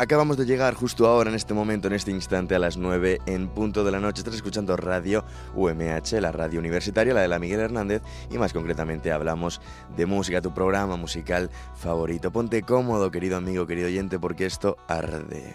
Acabamos de llegar justo ahora, en este momento, en este instante, a las 9 en punto de la noche. Estás escuchando Radio UMH, la radio universitaria, la de la Miguel Hernández, y más concretamente hablamos de música, tu programa musical favorito. Ponte cómodo, querido amigo, querido oyente, porque esto arde.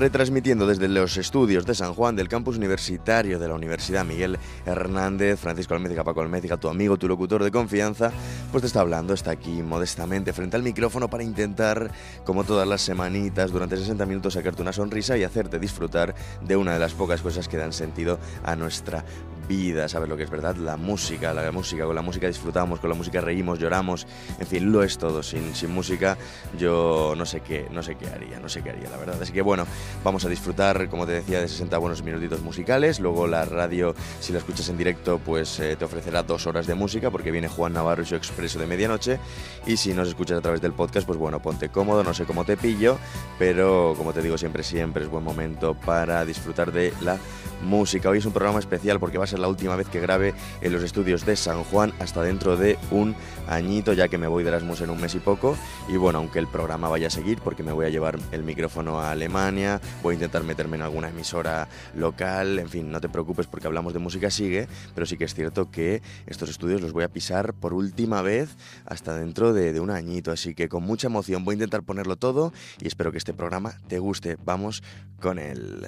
Retransmitiendo desde los estudios de San Juan del campus universitario de la Universidad Miguel Hernández, Francisco Alméziga, Paco Alméziga, tu amigo, tu locutor de confianza, pues te está hablando, está aquí modestamente frente al micrófono para intentar, como todas las semanitas, durante 60 minutos sacarte una sonrisa y hacerte disfrutar de una de las pocas cosas que dan sentido a nuestra vida, ¿sabes lo que es verdad? La música, la música, con la música disfrutamos, con la música reímos, lloramos, en fin, lo es todo. Sin, sin música yo no sé qué, no sé qué haría, no sé qué haría, la verdad. Así que bueno, vamos a disfrutar, como te decía, de 60 buenos minutitos musicales. Luego la radio, si la escuchas en directo, pues eh, te ofrecerá dos horas de música, porque viene Juan Navarro y su expreso de medianoche. Y si nos escuchas a través del podcast, pues bueno, ponte cómodo, no sé cómo te pillo, pero como te digo siempre, siempre es buen momento para disfrutar de la música. Hoy es un programa especial porque va a ser la última vez que grabe en los estudios de San Juan hasta dentro de un añito, ya que me voy de Erasmus en un mes y poco. Y bueno, aunque el programa vaya a seguir, porque me voy a llevar el micrófono a Alemania, voy a intentar meterme en alguna emisora local, en fin, no te preocupes porque hablamos de música sigue, pero sí que es cierto que estos estudios los voy a pisar por última vez hasta dentro de, de un añito, así que con mucha emoción voy a intentar ponerlo todo y espero que este programa te guste. Vamos con él.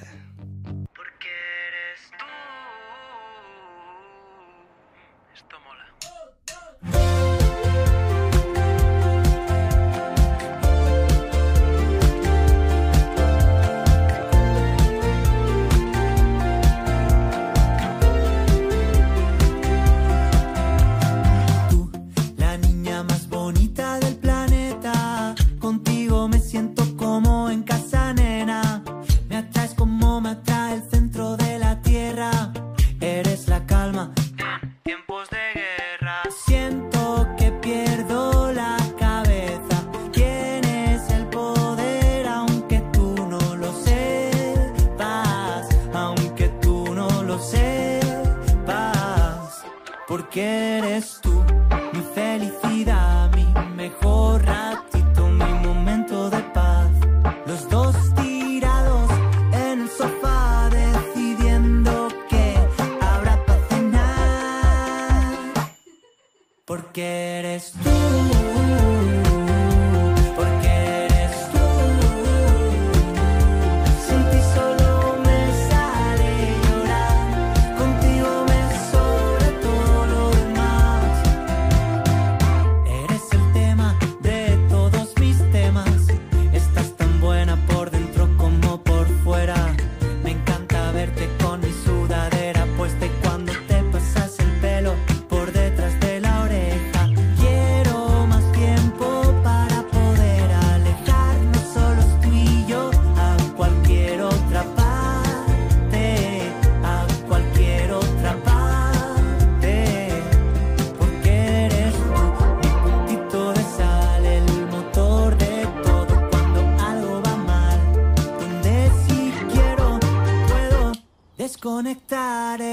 desconectaré.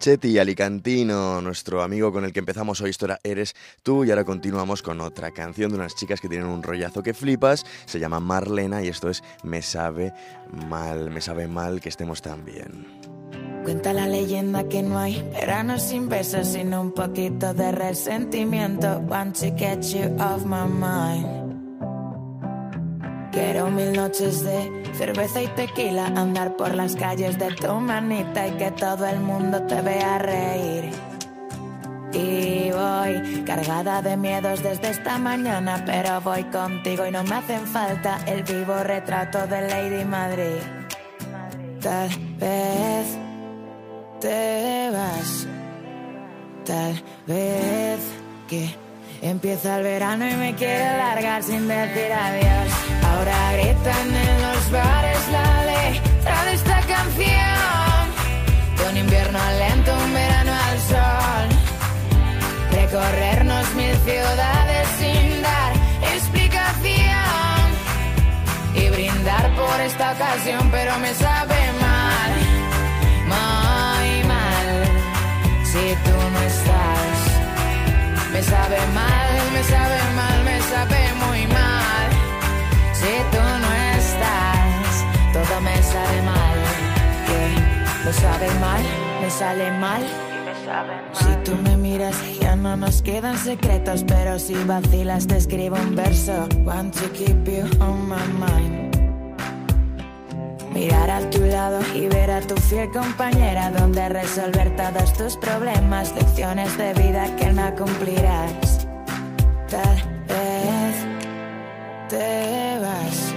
Cheti Alicantino, nuestro amigo con el que empezamos hoy, historia Eres tú, y ahora continuamos con otra canción de unas chicas que tienen un rollazo que flipas, se llama Marlena y esto es Me sabe mal, me sabe mal que estemos tan bien. Cuenta la leyenda que no hay verano sin besos, sino un poquito de resentimiento. You off my mind. Quiero mil noches de cerveza y tequila, andar por las calles de tu manita y que todo el mundo te vea reír. Y voy cargada de miedos desde esta mañana, pero voy contigo y no me hacen falta el vivo retrato de Lady Madrid. Tal vez te vas, tal vez que empieza el verano y me quiere largar sin decir adiós. Ahora gritan en los bares la letra de esta canción. De un invierno lento, un verano al sol. Recorrernos mil ciudades sin dar explicación. Y brindar por esta ocasión, pero me sabe mal, Me sabe mal, me sale mal. Si tú me miras, ya no nos quedan secretos. Pero si vacilas, te escribo un verso. Want to keep you on my mind. Mirar a tu lado y ver a tu fiel compañera donde resolver todos tus problemas, lecciones de vida que no cumplirás. Tal vez te vas.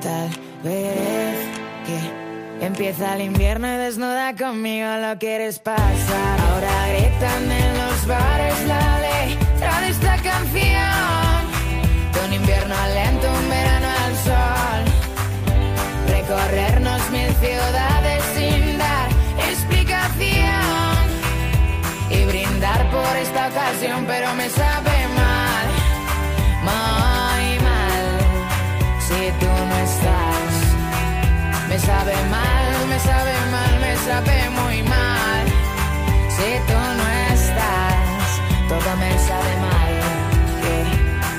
Tal vez que empieza el invierno y desnuda conmigo lo quieres pasar. Ahora gritan en los bares la letra de esta canción. De un invierno lento, un verano al sol. Recorrernos mil ciudades sin dar explicación. Y brindar por esta ocasión, pero me sabe mal. Mal tú no estás. Me sabe mal, me sabe mal, me sabe muy mal. Si tú no estás, todo me sabe mal.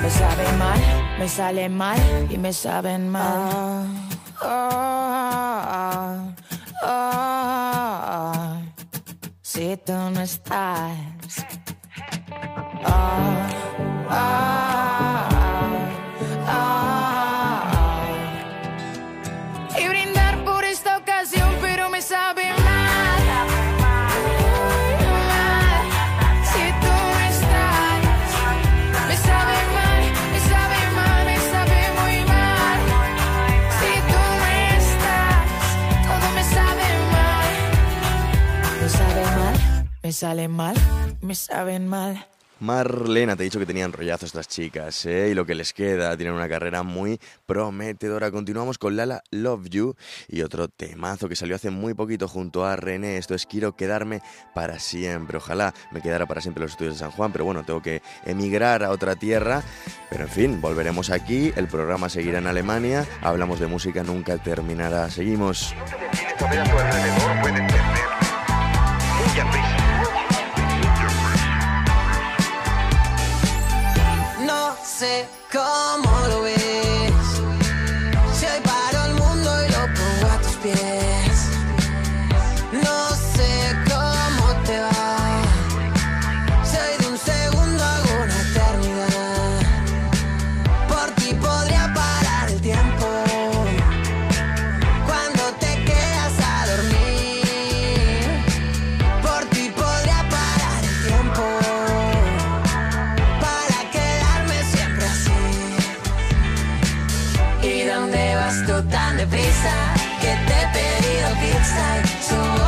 Me sabe mal, me sale mal y me saben mal. Oh, oh, oh, si tú no estás. Me salen mal, me saben mal. Marlena, te he dicho que tenían rollazo estas chicas, ¿eh? Y lo que les queda, tienen una carrera muy prometedora. Continuamos con Lala Love You y otro temazo que salió hace muy poquito junto a René. Esto es Quiero quedarme para siempre. Ojalá me quedara para siempre los estudios de San Juan, pero bueno, tengo que emigrar a otra tierra. Pero en fin, volveremos aquí, el programa seguirá en Alemania, hablamos de música, nunca terminará. Seguimos. Sé tan deprisa que te he pedido pizza.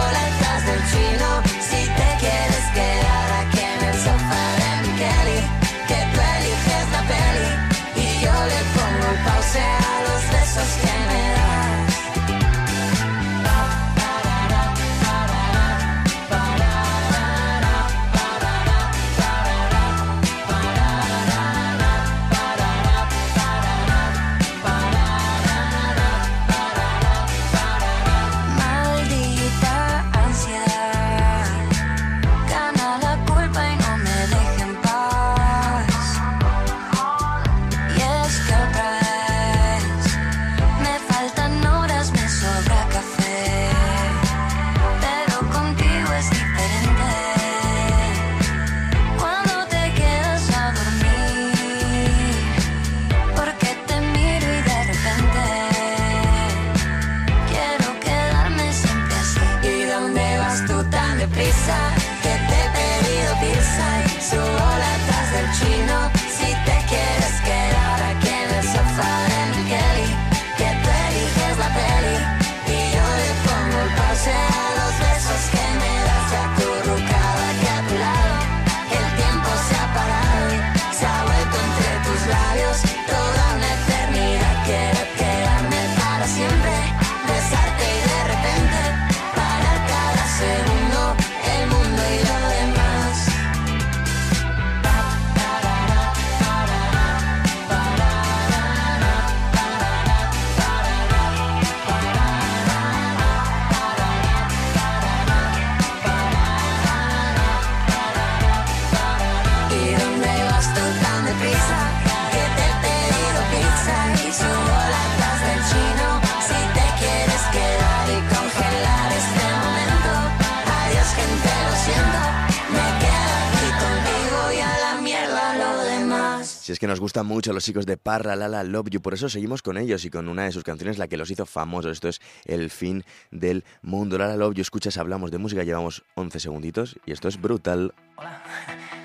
Que nos gustan mucho los chicos de Parra Lala Love You, por eso seguimos con ellos y con una de sus canciones la que los hizo famosos. Esto es El fin del mundo. Lala Love You, escuchas, hablamos de música, llevamos 11 segunditos y esto es brutal.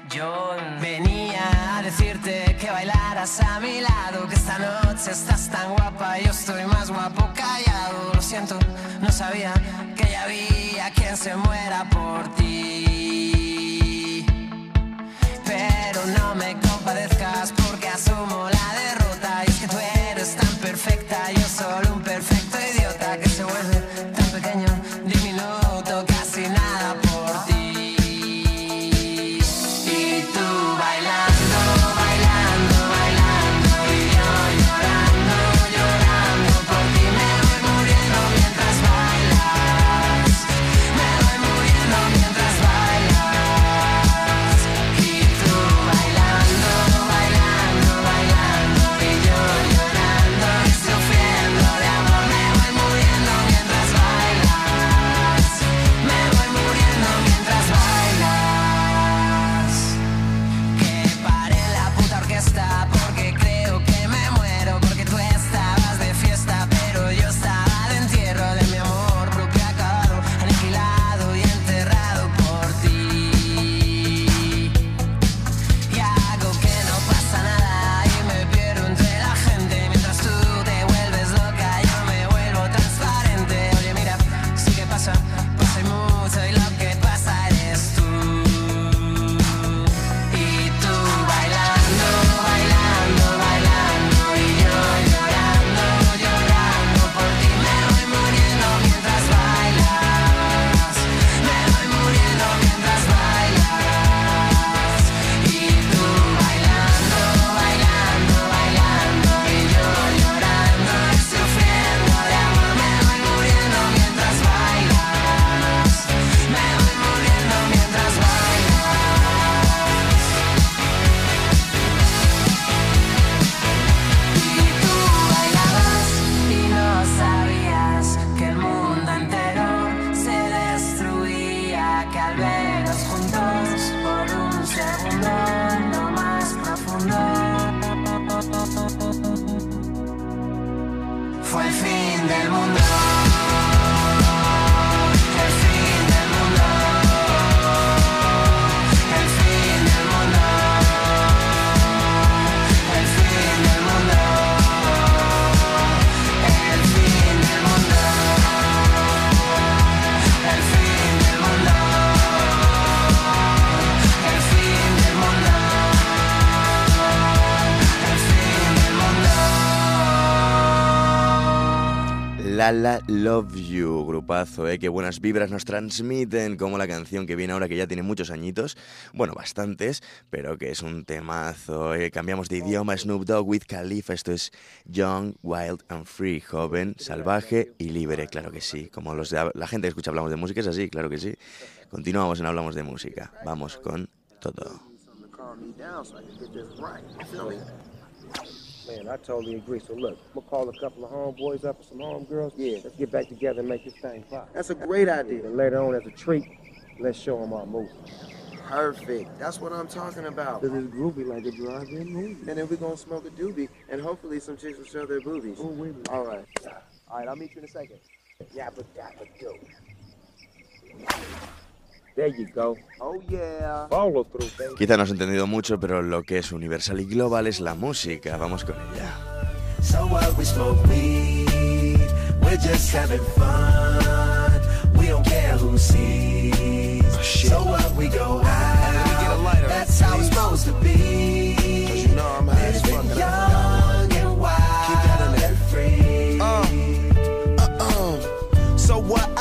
Yo venía a decirte que bailaras a mi lado, que esta noche estás tan guapa, yo estoy más guapo callado. Lo siento, no sabía que ya había quien se muera por ti. Pero no me compadezcas porque asumo la derrota. Lala Love You, grupazo, ¿eh? Qué buenas vibras nos transmiten, como la canción que viene ahora, que ya tiene muchos añitos, bueno, bastantes, pero que es un temazo, ¿eh? Cambiamos de idioma, Snoop Dogg with Khalifa, esto es Young, Wild and Free, joven, salvaje y libre, claro que sí, como los de, la gente que escucha Hablamos de Música es así, claro que sí. Continuamos en Hablamos de Música, vamos con todo. Something to calm me down so I can get this right. You feel me? Man, I totally agree. So look, I'm gonna call a couple of homeboys up and some homegirls. Yeah, let's get back together and make this thing pop. That's a great idea. And later on, as a treat, let's show them our movie. Perfect. That's what I'm talking about. Cause it's groovy like a drive-in movie. And then we're gonna smoke a doobie, and hopefully some chicks will show their boobies. Oh, wait. All right. All right, I'll meet you in a second. Yappa dabba do. There you go. Oh yeah. Follow through, baby. Quizá no has entendido mucho, pero lo que es universal y global es la música. Vamos con ella. So what we smoke weed, we're just having fun. We don't care who sees. so what we go out, that's how it's supposed to be.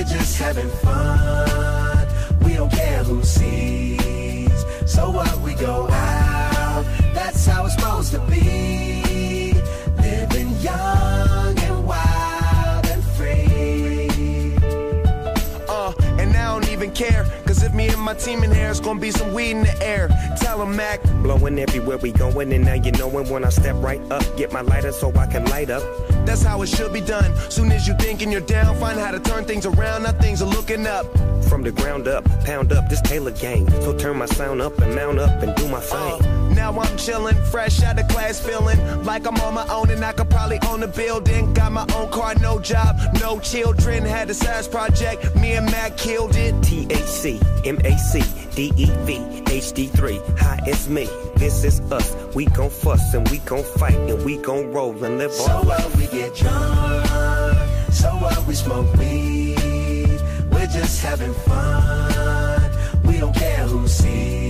we're just having fun. We don't care who sees. So what we go out, that's how it's supposed to be. Even care. Cause if me and my team in here, it's gonna be some weed in the air. Tell 'em, Mac. Blowing everywhere we going, and now you knowin' when I step right up. Get my lighter so I can light up. That's how it should be done. Soon as you thinking you're down, find how to turn things around. Now things are looking up. From the ground up, pound up this Taylor gang. So turn my sound up and mount up and do my Uh, thing. Now I'm chillin', fresh out of class, feeling like I'm on my own and I could probably own a building. Got my own car, no job, no children. Had a science project, me and Mac killed it. THC, MAC, DEV, HD3. Hi, it's me. This is us. We gon' fuss and we gon' fight and we gon' roll and live on. So on. what we get drunk, so what we smoke weed, we're just having fun. We don't care who sees.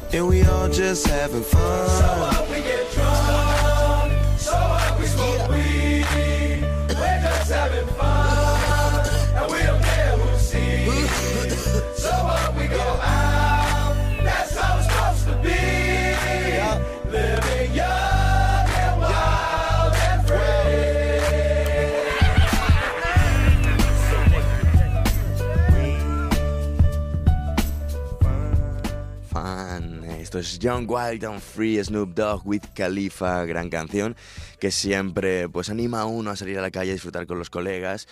and we all just having fun. we Esto es Young Wild and Free Snoop Dogg with Khalifa, gran canción que siempre pues anima a uno a salir a la calle a disfrutar con los colegas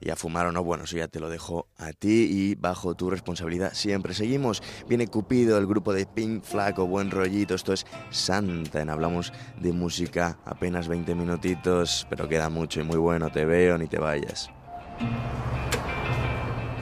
y a fumar o no. Bueno, eso ya te lo dejo a ti y bajo tu responsabilidad siempre. Seguimos. Viene Cupido, el grupo de Pink Flaco, buen rollito. Esto es Santa. En hablamos de música apenas 20 minutitos, pero queda mucho y muy bueno. Te veo, ni te vayas.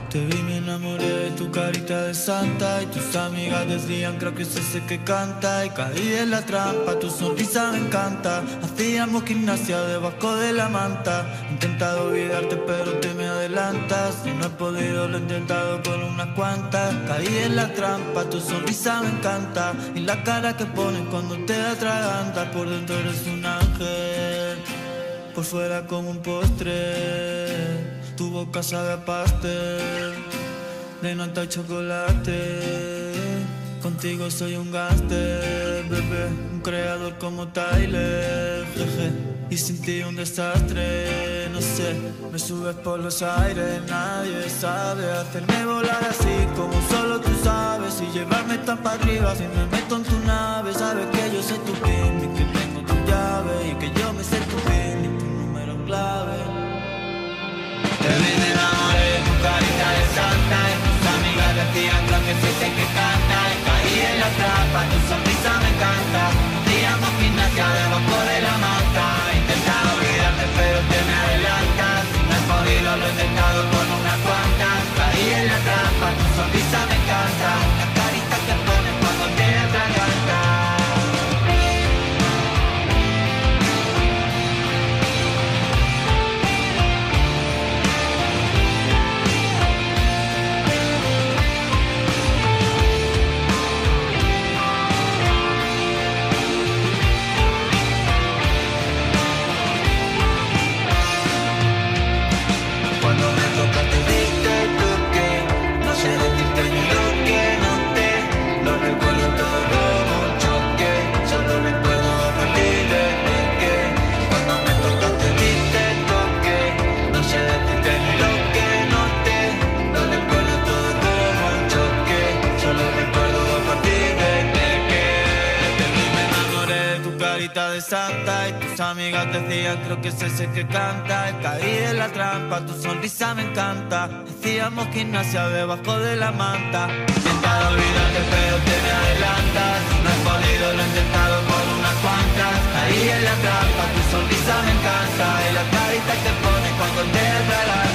Te vi, me enamoré de tu carita de santa Y tus amigas decían creo que es ese que canta. Y caí en la trampa, tu sonrisa me encanta. Hacíamos gimnasia debajo de la manta. He intentado olvidarte pero te me adelantas. Si no he podido lo he intentado con unas cuantas. Caí en la trampa, tu sonrisa me encanta. Y la cara que pones cuando te atragantas Por dentro eres un ángel. Por fuera como un postre, tu boca sabe a de nata y chocolate. Contigo soy un gángster, bebé, un creador como Tyler, jeje. Y sin un desastre, no sé, me subes por los aires, nadie sabe hacerme volar así como solo tú sabes y llevarme tan para arriba si me meto en tu nave, sabes que yo soy tu pin y que tengo tu llave y que yo me sé tu pin y tu número clave. Te vi, tu carita santa tus amigas decían creo que el que canta Y caí en la trampa, que canta. Caí en la trampa, tu sonrisa me encanta. Hacíamos gimnasia debajo de la manta. Intentado olvidarte pero te me adelantas. No he podido, lo he intentado por unas cuantas. Caí en la trampa, tu sonrisa me encanta. Y la carita que te pone cuando te adelantas.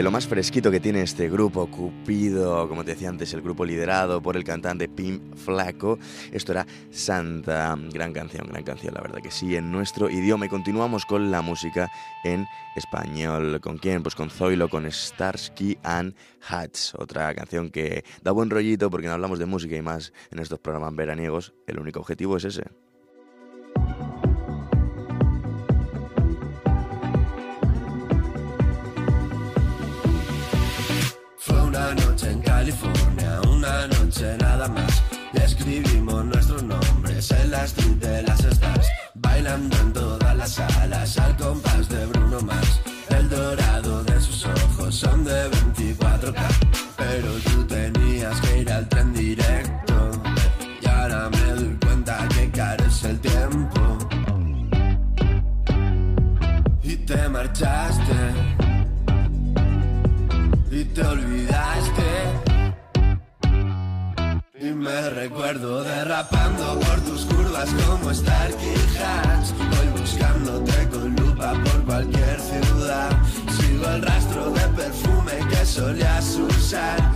De lo más fresquito que tiene este grupo, Cupido, como te decía antes, el grupo liderado por el cantante Pim Flaco. Esto era Santa, gran canción, gran canción, la verdad que sí, en nuestro idioma. Y continuamos con la música en español. ¿Con quién? Pues con Zoilo, con Starsky and Hutch, otra canción que da buen rollito porque no hablamos de música y más en estos programas veraniegos. El único objetivo es ese. En California, una noche nada más. Escribimos nuestros nombres en la street de las bailando en todas las salas al compás de como Starkey Hatch. Voy buscándote con lupa por cualquier ciudad. Sigo el rastro de perfume que solías usar.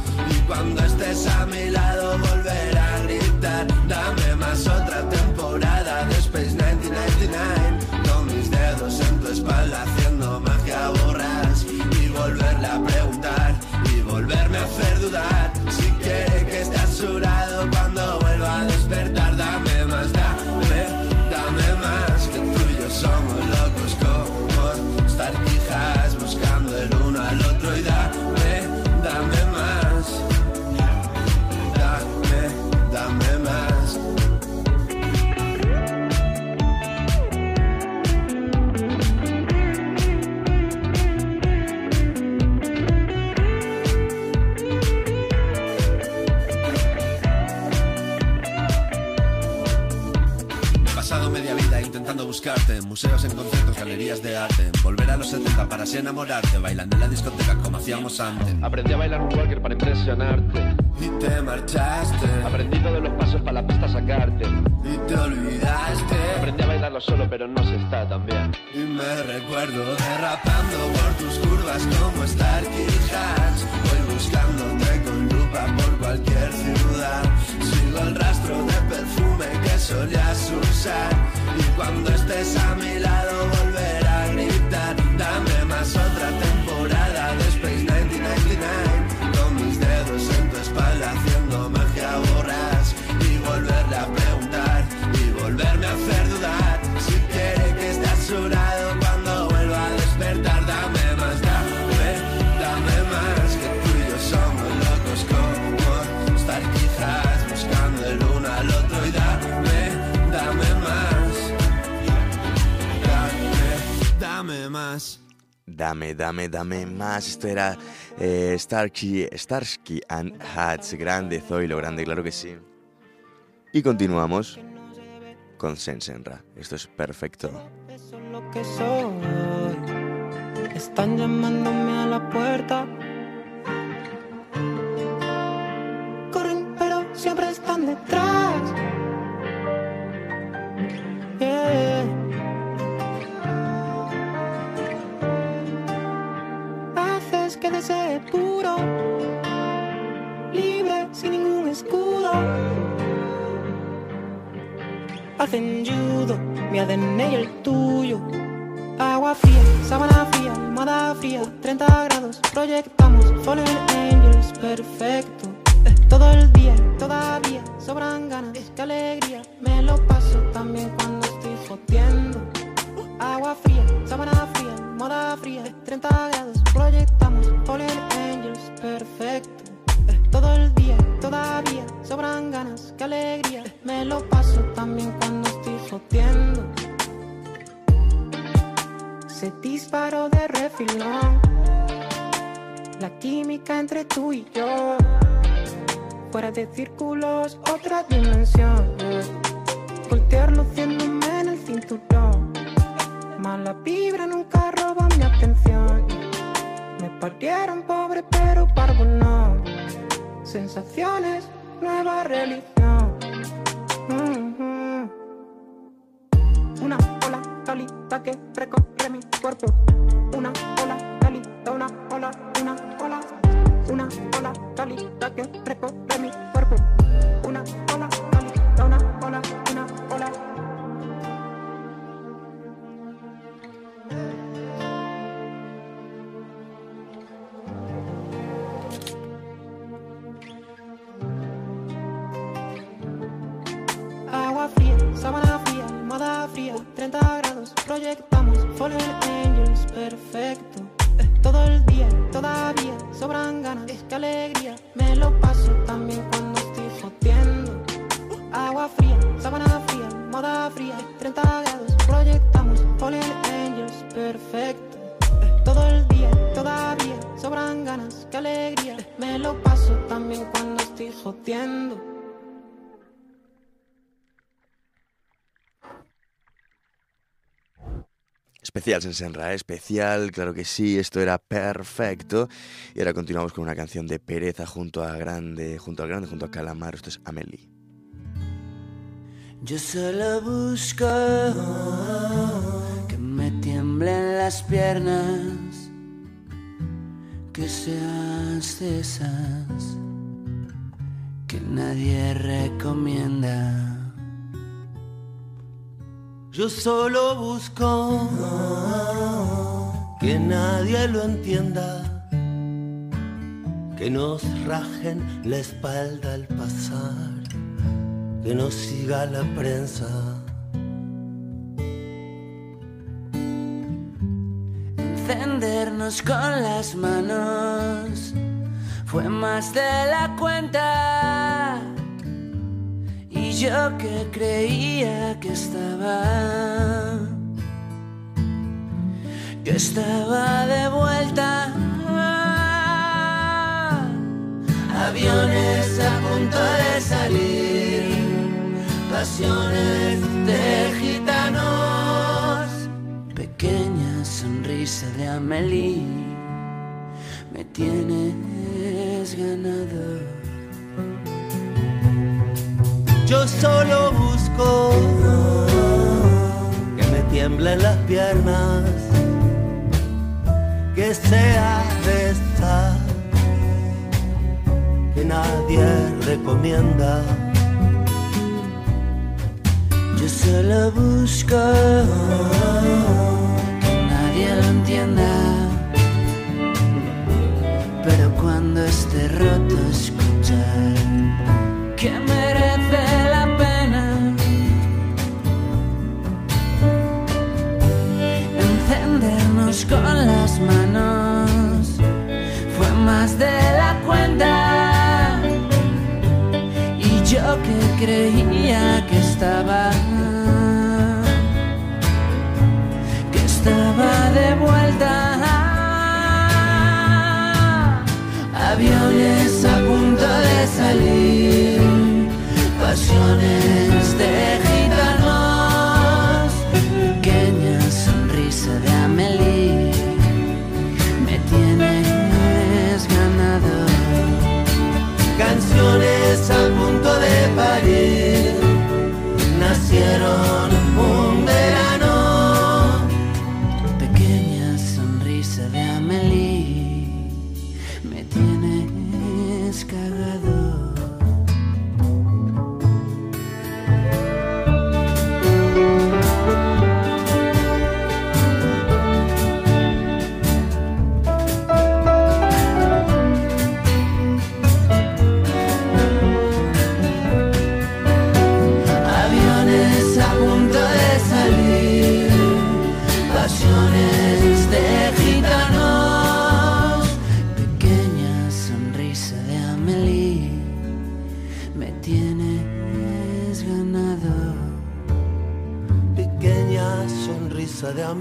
En conciertos, galerías de arte. Volver a los 70 para así enamorarte, bailando en la discoteca como hacíamos antes. Aprendí a bailar un walker para impresionarte. Y te marchaste. Aprendí todos los pasos para la pista sacarte. Y te olvidaste. Aprendí a bailarlo solo, pero no se está tan bien. Y me recuerdo derrapando por tus curvas como Starkey Hatch. Voy buscándote con lupa por cualquier ciudad. Sigo el rastro de perfume que solías usar y cuando estés a mi lado Dame, dame, dame más. Esto era eh, Starsky, Starsky and Hats. Grande, Zoilo, grande, claro que sí. Y continuamos con Sensenra. Esto es perfecto. Están llamándome a la puerta. Corren, pero siempre están detrás. Que desee puro, libre sin ningún escudo. Hacen judo, mi ADN y el tuyo. Agua fría, sábana fría, almohada fría, 30 grados, proyectamos Fallen Angels, perfecto. Todo el día, todavía sobran ganas, qué alegría. Me lo paso también cuando estoy joteando. Agua fría, sábana fría, moda fría, 30 grados, proyectamos Fallen Angels, perfecto. Eh, todo el día, todavía, sobran ganas, qué alegría. Eh, me lo paso también cuando estoy jodiendo. Se disparó de refilón, la química entre tú y yo. Fuera de círculos, otra dimensión. Eh, Voltear los Partieron pobre, pero parvo no. Sensaciones, nueva religión. Especial Sensenra, especial, claro que sí, esto era perfecto. Y ahora continuamos con una canción de Pereza junto a Grande, junto al Grande, junto a Calamar, esto es Amelie. Yo solo busco que me tiemblen las piernas, que seas de esas que nadie recomienda. Yo solo busco que nadie lo entienda, que nos rajen la espalda al pasar, que nos siga la prensa. Encendernos con las manos fue más de la cuenta. Yo que creía que estaba, que estaba de vuelta. Aviones a punto de salir, pasiones de gitanos. Pequeña sonrisa de Amelie, me tienes ganado. Yo solo busco que me tiemblen las piernas, que sea de esta que nadie recomienda. Yo solo busco que nadie lo entienda. Pero cuando esté roto escuchar que merece con las manos. Fue más de la cuenta. Y yo que creía que estaba que estaba de vuelta. Aviones a punto de salir pasiones de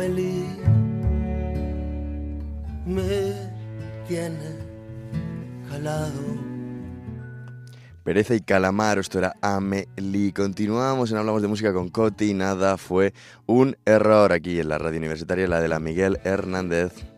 Amelie, te tiene calado. Pereza y Calamaro, esto era Amelie. Continuamos en Hablamos de Música con Coti. Nada fue un error aquí en la radio universitaria, la de la Miguel Hernández.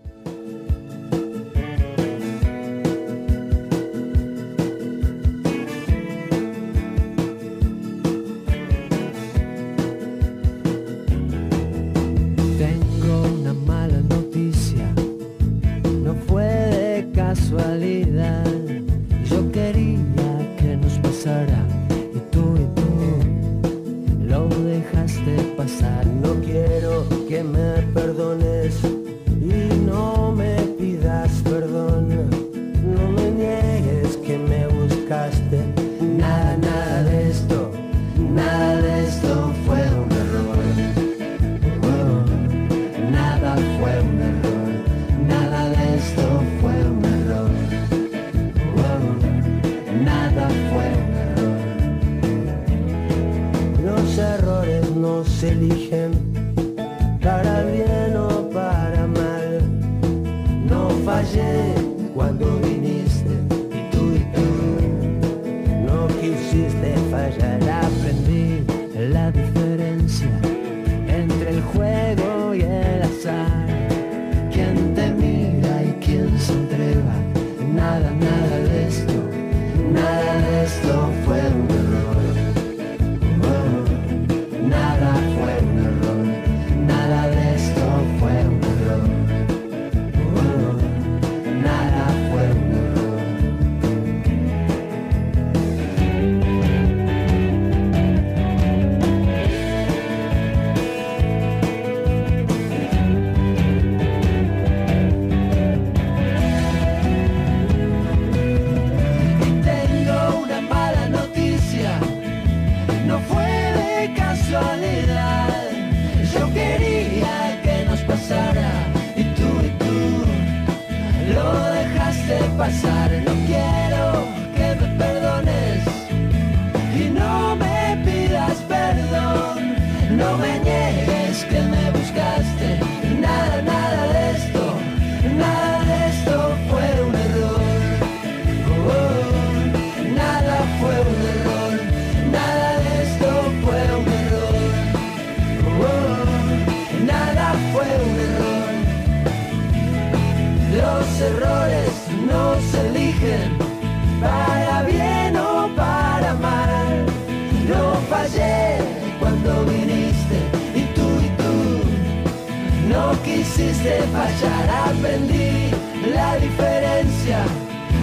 Quisiste fallar. Aprendí la diferencia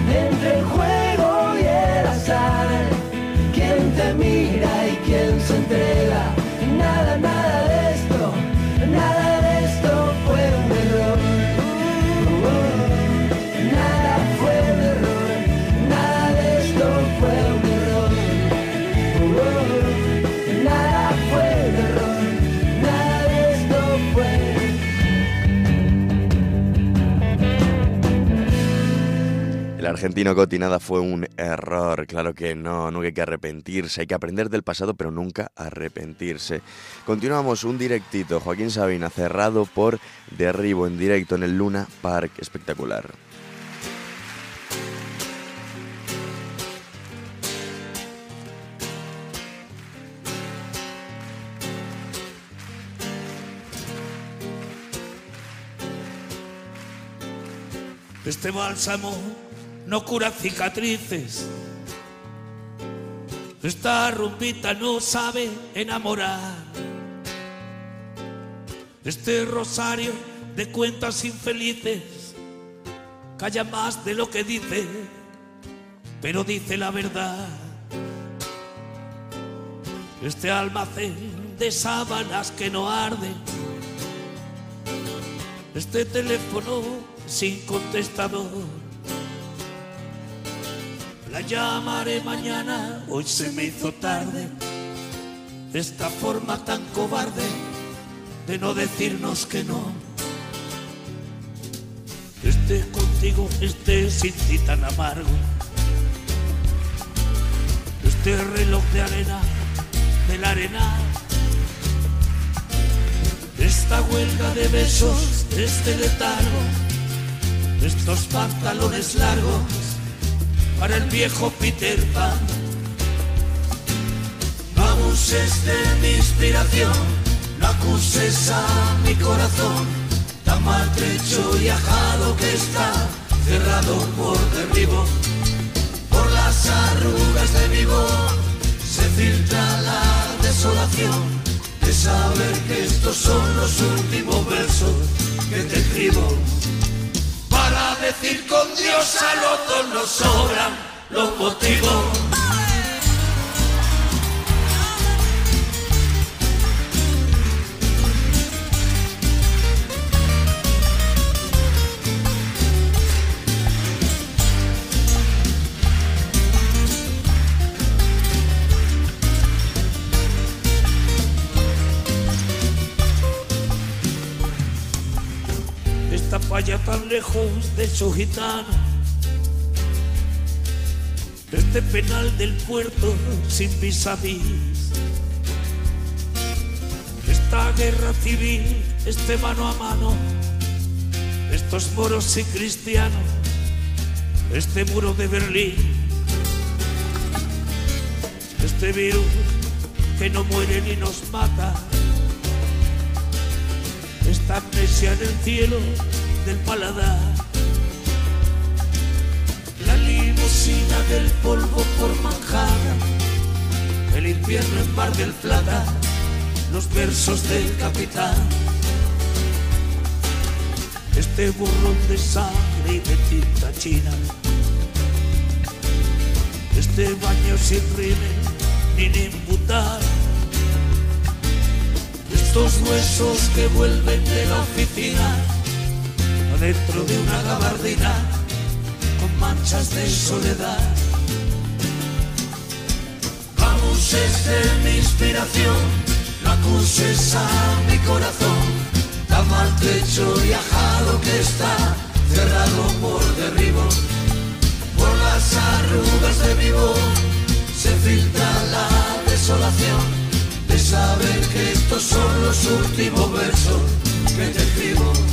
entre el juego y el azar. Quien te mira El argentino Coti, nada fue un error, claro que no, nunca hay que arrepentirse, hay que aprender del pasado pero nunca arrepentirse. Continuamos un directito, Joaquín Sabina, cerrado por Derribo en directo en el Luna Park, espectacular. Este bálsamo no cura cicatrices. Esta rumbita no sabe enamorar. Este rosario de cuentas infelices calla más de lo que dice, pero dice la verdad. Este almacén de sábanas que no arde. Este teléfono sin contestador. La llamaré mañana, hoy se me hizo tarde. Esta forma tan cobarde de no decirnos que no. Este contigo, este sin ti tan amargo. Este reloj de arena, de la arena. Esta huelga de besos, este letargo estos pantalones largos para el viejo Peter Pan. No abuses de mi inspiración, no acuses a mi corazón, tan maltrecho y ajado que está, cerrado por derribo, por las arrugas de mi voz, se filtra la desolación de saber que estos son los últimos versos que te escribo. Decir con Dios a los dos nos sobran los motivos. Tan lejos de su gitano. Este penal del puerto sin vis a. Esta guerra civil, este mano a mano. Estos moros y cristianos. Este muro de Berlín. Este virus que no muere ni nos mata esta amnesia en el cielo del paladar. La limusina del polvo por Manhattan, el infierno en Mar del Plata, los versos del capitán. Este burrón de sangre y de tinta china. Este baño sin rímel ni nimbutar estos huesos que vuelven de la oficina adentro de una gabardina con manchas de soledad. Abuses de mi inspiración, no acuses a mi corazón, tan maltrecho y ajado que está, cerrado por derribo, por las arrugas de mi voz, se filtra la desolación de saber que estos son los últimos versos que te escribo.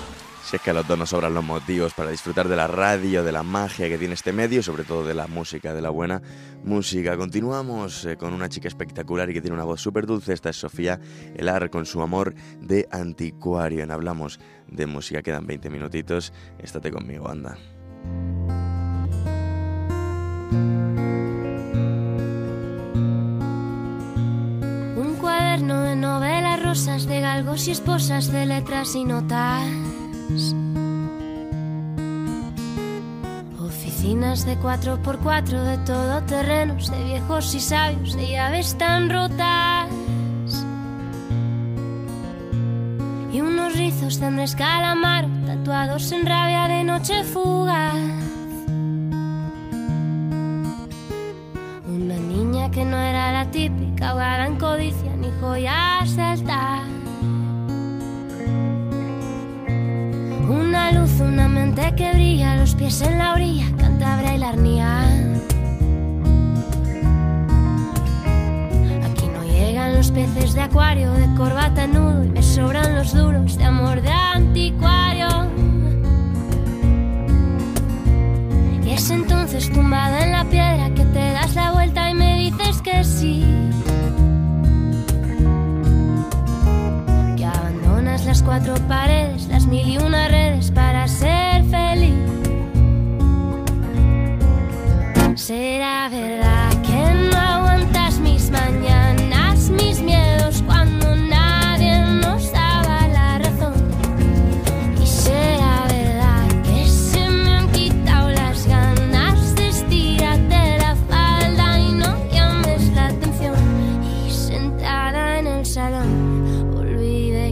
Si es que a los dos nos sobran los motivos para disfrutar de la radio, de la magia que tiene este medio y sobre todo de la música, de la buena música. Continuamos eh, con una chica espectacular y que tiene una voz súper dulce. Esta es Sofía Elar con su amor de anticuario. En Hablamos de música. Quedan 20 minutitos. Estate conmigo, anda. Un cuaderno de novelas rosas, de galgos y esposas, de letras y notas. Oficinas de 4x4, de todoterrenos, de viejos y sabios, de llaves tan rotas. Y unos rizos de Andrés Calamaro, tatuados en rabia de noche fugaz. Una niña que no era la típica, ahogada en codicia ni joyas de. Una luz, una mente que brilla, los pies en la orilla, Cantabria y la. Aquí no llegan los peces de acuario, de corbata nudo, y me sobran los duros de amor de anticuario. Y es entonces tumbada en la piedra que te das la vuelta y me dices que sí. Las cuatro paredes, las mil y una redes para ser feliz. Será verdad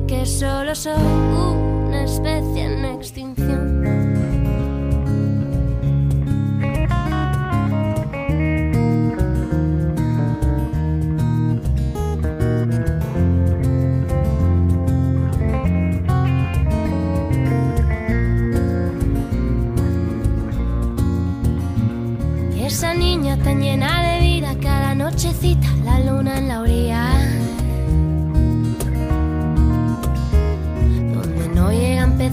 que solo soy una especie en extinción. Y esa niña tan llena de vida, cada nochecita, la luna en la orilla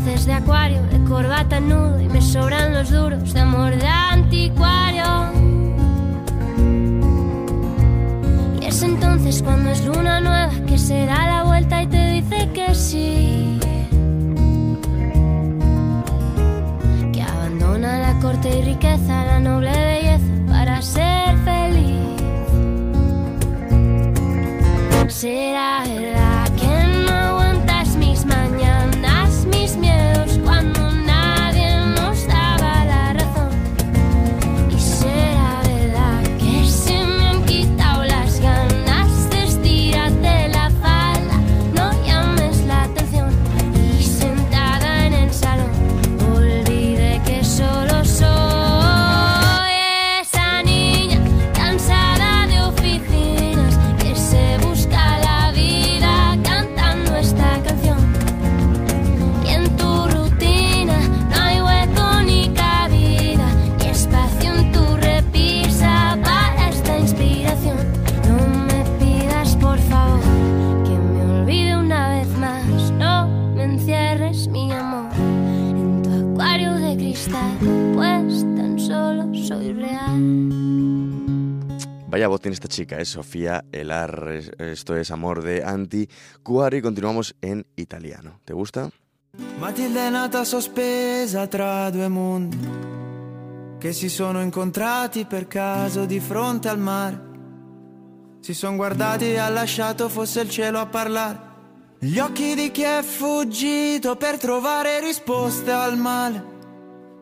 de acuario, de corbata nudo y me sobran los duros de amor de anticuario. Y es entonces cuando es luna nueva que se da la vuelta y te dice que sí. Que abandona la corte y riqueza, la noble belleza para ser feliz. Será verdad Vaya voz tiene esta chica, es Sofía Elar. Es- Esto es Amor de Anti Cuari. Continuamos en italiano. ¿Te gusta? Matilde è nata sospesa tra due mondi che si sono incontrati per caso di fronte al mare. Si sono guardati e ha lasciato fosse il cielo a parlare. Gli occhi di chi è fuggito per trovare risposte al male.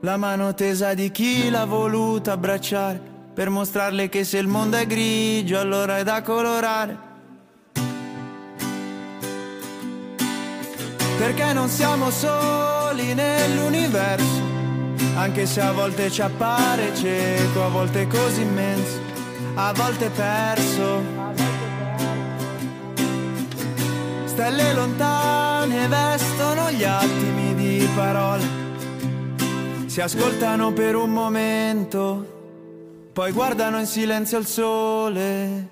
La mano tesa di chi l'ha voluta abbracciare per mostrarle che se il mondo è grigio allora è da colorare. Perché non siamo soli nell'universo, anche se a volte ci appare cieco, a volte così immenso, a volte perso. Stelle lontane vestono gli attimi di parole, si ascoltano per un momento, poi guardano in silenzio il sole.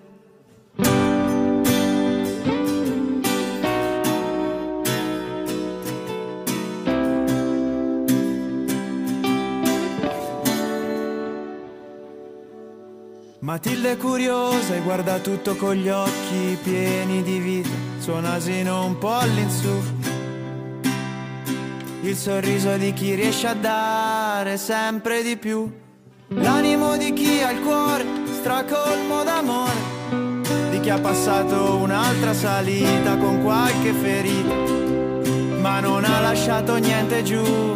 Matilde è curiosa e guarda tutto con gli occhi pieni di vita, suo nasino un po' all'insù. Il sorriso di chi riesce a dare sempre di più. L'animo di chi ha il cuore stracolmo d'amore, di chi ha passato un'altra salita con qualche ferita, ma non ha lasciato niente giù.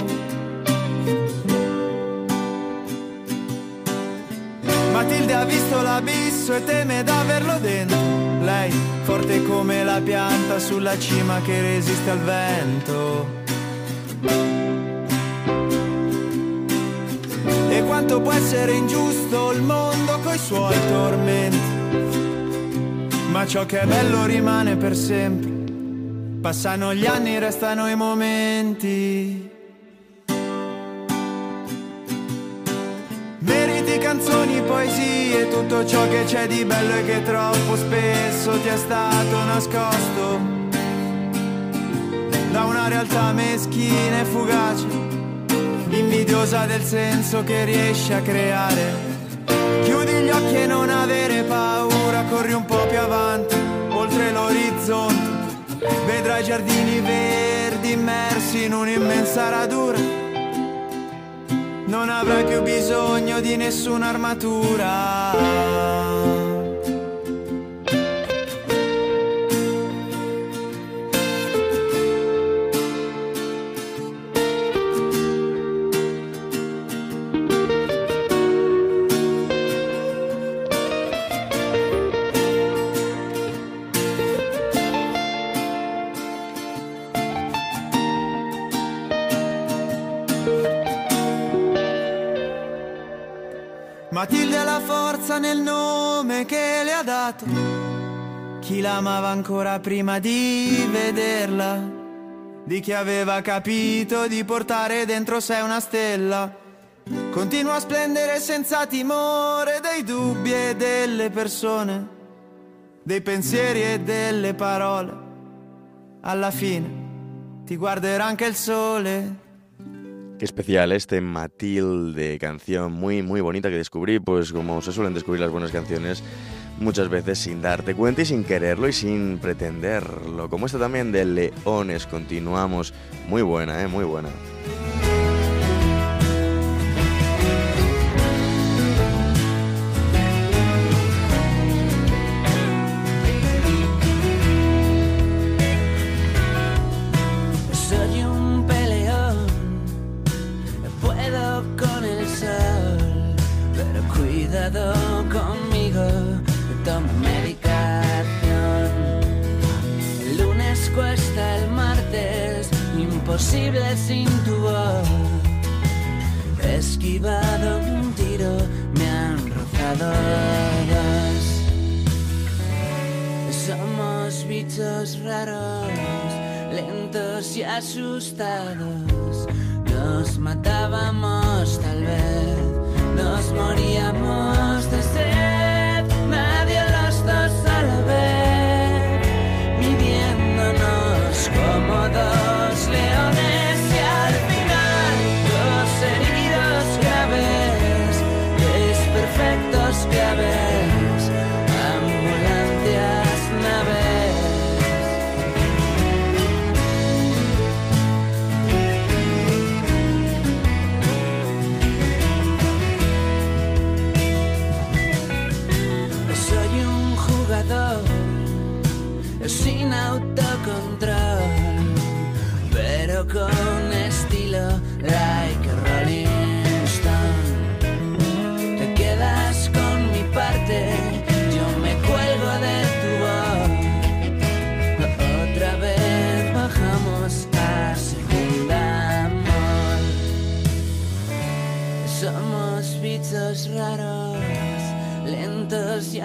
Matilde ha visto l'abisso e teme d'averlo dentro. Lei, forte come la pianta sulla cima che resiste al vento. E quanto può essere ingiusto il mondo coi suoi tormenti. Ma ciò che è bello rimane per sempre. Passano gli anni, restano i momenti. Meriti canzoni, poesie, tutto ciò che c'è di bello e che troppo spesso ti è stato nascosto da una realtà meschina e fugace, invidiosa del senso che riesci a creare. Chiudi gli occhi e non avere paura, corri un po' più avanti, oltre l'orizzonte, vedrai giardini verdi immersi in un'immensa radura. Non avrai più bisogno di nessuna armatura. Matilde ha la forza nel nome che le ha dato. Chi l'amava ancora prima di vederla, di chi aveva capito di portare dentro sé una stella. Continua a splendere senza timore dei dubbi e delle persone, dei pensieri e delle parole. Alla fine ti guarderà anche il sole. Qué especial este Matilde, canción muy muy bonita que descubrí, pues como se suelen descubrir las buenas canciones, muchas veces sin darte cuenta y sin quererlo y sin pretenderlo, como esta también de Leones, continuamos, muy buena, eh, muy buena. lentos y asustados. Nos matábamos tal vez, nos moríamos.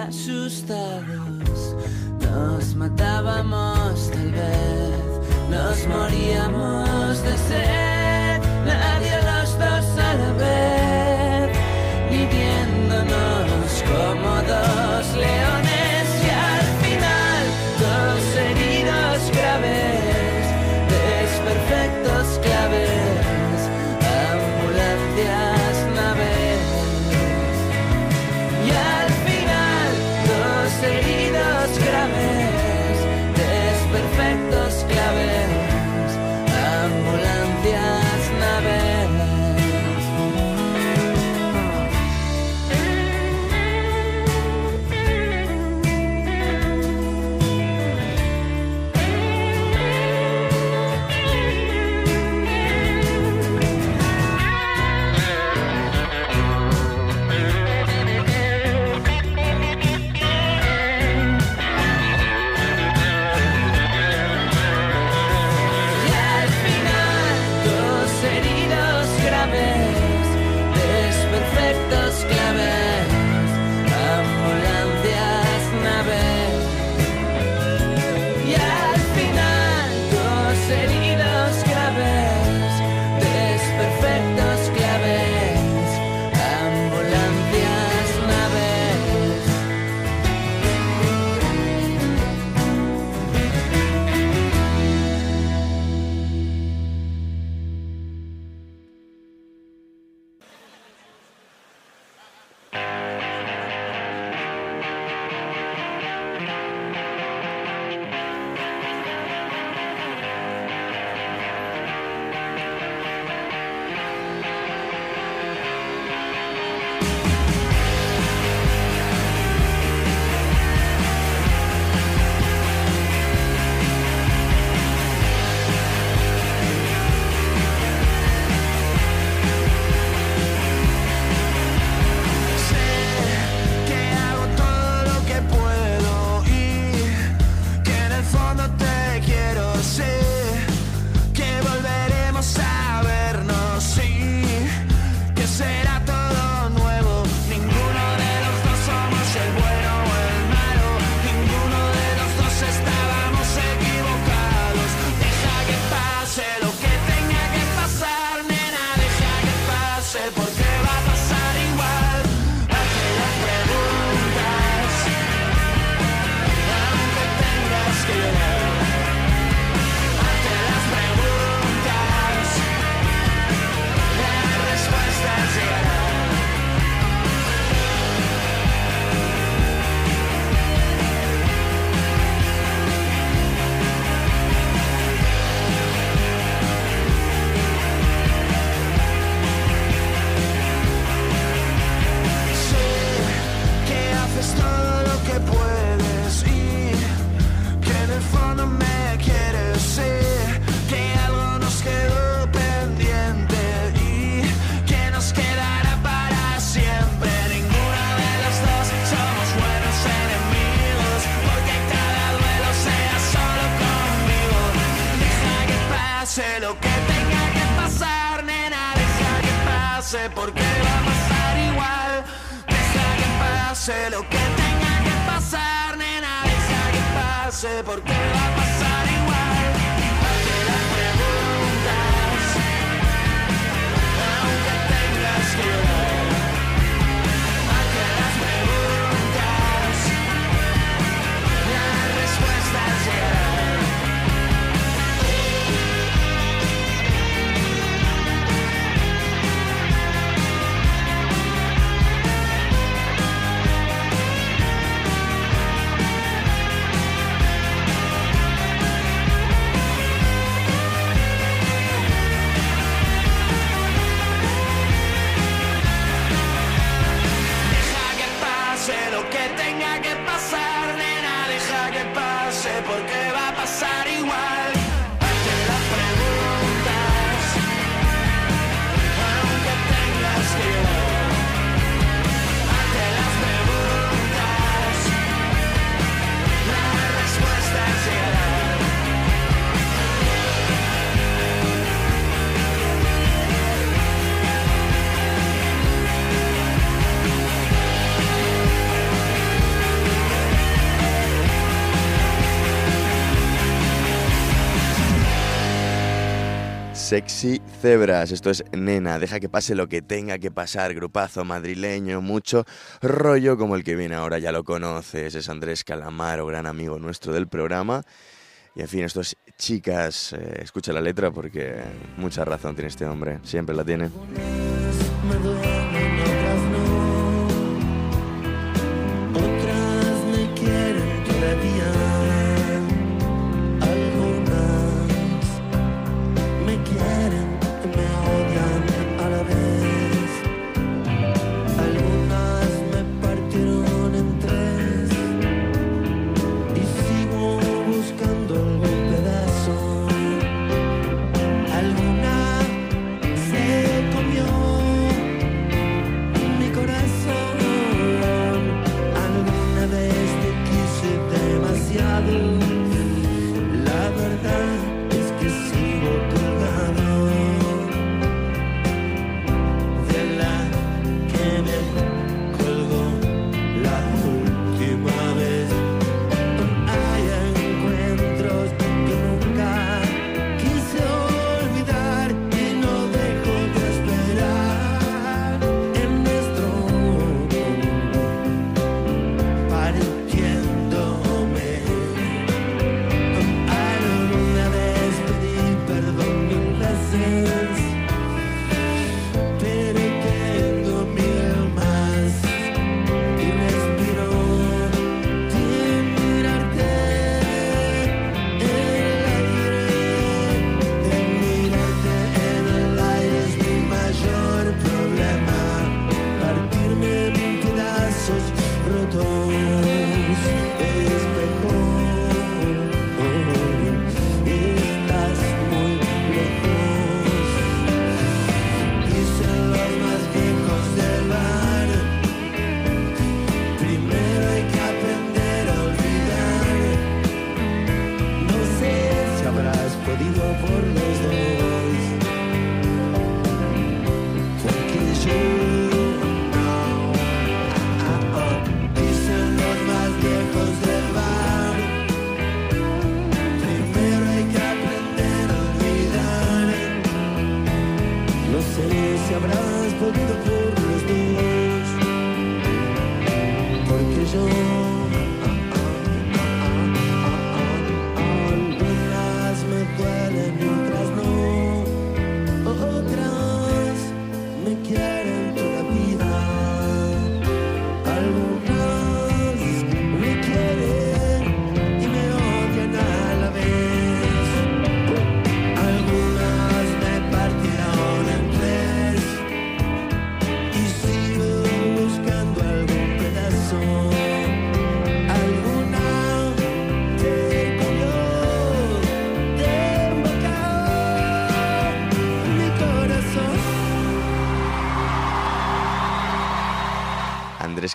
asustados. Nos matábamos tal vez, nos moríamos. sé porque va a pasar igual. Deja que pase lo que tenga que pasar, nena. Deja que pase porque va a pasar igual. Hazte las preguntas, aunque tengas que Sexy Cebras, esto es Nena, deja que pase lo que tenga que pasar, grupazo madrileño, mucho rollo como el que viene ahora, ya lo conoces, es Andrés Calamaro, gran amigo nuestro del programa. Y en fin, estos chicas, eh, escucha la letra porque mucha razón tiene este hombre, siempre la tiene.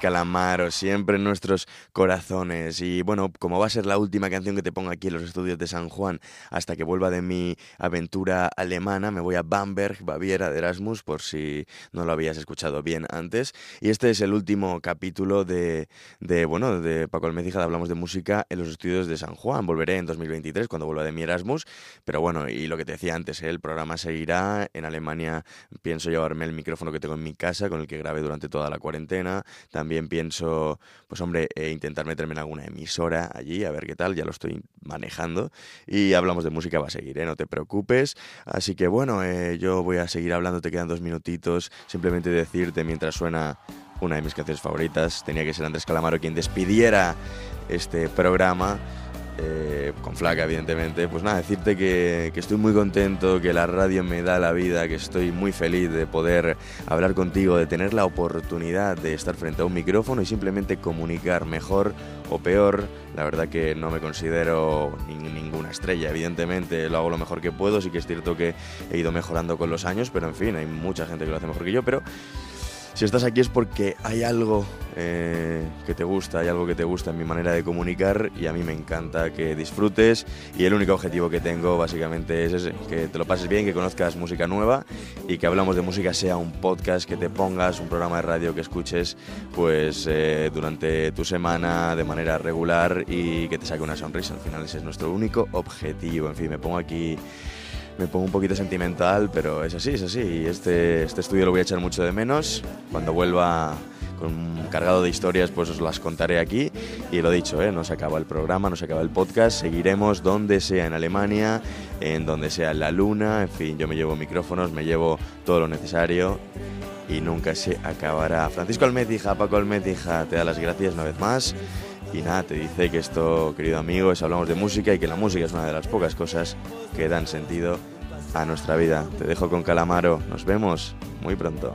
Andrés siempre en nuestros corazones. Y bueno, como va a ser la última canción que te pongo aquí en los estudios de San Juan hasta que vuelva de mi aventura alemana, me voy a Bamberg, Baviera de Erasmus, por si no lo habías escuchado bien antes. Y este es el último capítulo de, de bueno, de Paco Almecija, Hablamos de Música en los estudios de San Juan. Volveré en 2023 cuando vuelva de mi Erasmus. Pero bueno, y lo que te decía antes, ¿eh? el programa seguirá. En Alemania pienso llevarme el micrófono que tengo en mi casa, con el que grabé durante toda la cuarentena. También pienso, pues hombre, eh, intentar meterme en alguna emisora allí, a ver qué tal, ya lo estoy manejando. Y hablamos de música, va a seguir, ¿eh? no te preocupes. Así que bueno, eh, yo voy a seguir hablando, te quedan dos minutitos. Simplemente decirte mientras suena una de mis canciones favoritas, tenía que ser Andrés Calamaro quien despidiera este programa. Eh, con flaca evidentemente, pues nada, decirte que, estoy muy contento, que la radio me da la vida, que estoy muy feliz de poder hablar contigo, de tener la oportunidad de estar frente a un micrófono y simplemente comunicar mejor o peor. La verdad que no me considero ninguna estrella, evidentemente lo hago lo mejor que puedo, sí que es cierto que he ido mejorando con los años, pero en fin, hay mucha gente que lo hace mejor que yo, pero si estás aquí es porque hay algo eh, que te gusta, hay algo que te gusta en mi manera de comunicar y a mí me encanta que disfrutes y el único objetivo que tengo básicamente es que te lo pases bien, que conozcas música nueva y que hablamos de música sea un podcast que te pongas, un programa de radio que escuches pues eh, durante tu semana de manera regular y que te saque una sonrisa. Al final ese es nuestro único objetivo. En fin, me pongo aquí me pongo un poquito sentimental, pero es así, es así. Y este, este estudio lo voy a echar mucho de menos. Cuando vuelva con cargado de historias, pues os las contaré aquí. Y lo dicho, ¿eh? no se acaba el programa, no se acaba el podcast. Seguiremos donde sea en Alemania, en donde sea en la luna. En fin, yo me llevo micrófonos, me llevo todo lo necesario. Y nunca se acabará. Francisco Almetija, Paco Almetija, te da las gracias una vez más. Y nada, te dice que esto, querido amigo, es hablamos de música y que la música es una de las pocas cosas que dan sentido a nuestra vida. Te dejo con Calamaro. Nos vemos muy pronto.